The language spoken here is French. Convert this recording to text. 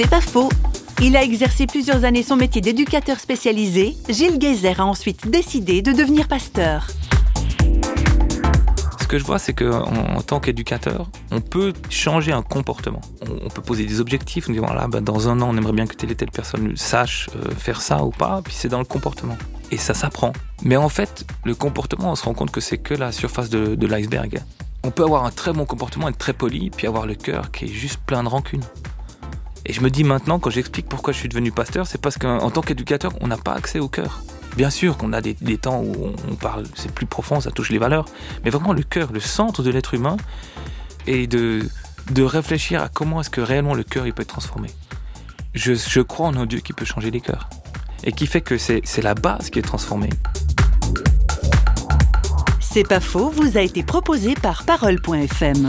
C'est pas faux. Il a exercé plusieurs années son métier d'éducateur spécialisé. Gilles Geyser a ensuite décidé de devenir pasteur. Ce que je vois, c'est qu'en en tant qu'éducateur, on peut changer un comportement. On, on peut poser des objectifs, on dit voilà, bah, dans un an, on aimerait bien que telle et telle personne sache euh, faire ça ou pas, puis c'est dans le comportement. Et ça s'apprend. Mais en fait, le comportement, on se rend compte que c'est que la surface de, de l'iceberg. On peut avoir un très bon comportement, être très poli, puis avoir le cœur qui est juste plein de rancune. Et je me dis maintenant, quand j'explique pourquoi je suis devenu pasteur, c'est parce qu'en tant qu'éducateur, on n'a pas accès au cœur. Bien sûr qu'on a des, des, temps où on parle, c'est plus profond, ça touche les valeurs, mais vraiment le cœur, le centre de l'être humain, et de, de réfléchir à comment est-ce que réellement le cœur il peut être transformé. Je, je crois en un Dieu qui peut changer les cœurs, et qui fait que c'est la base qui est transformée. C'est pas faux, vous a été proposé par Parole.fm.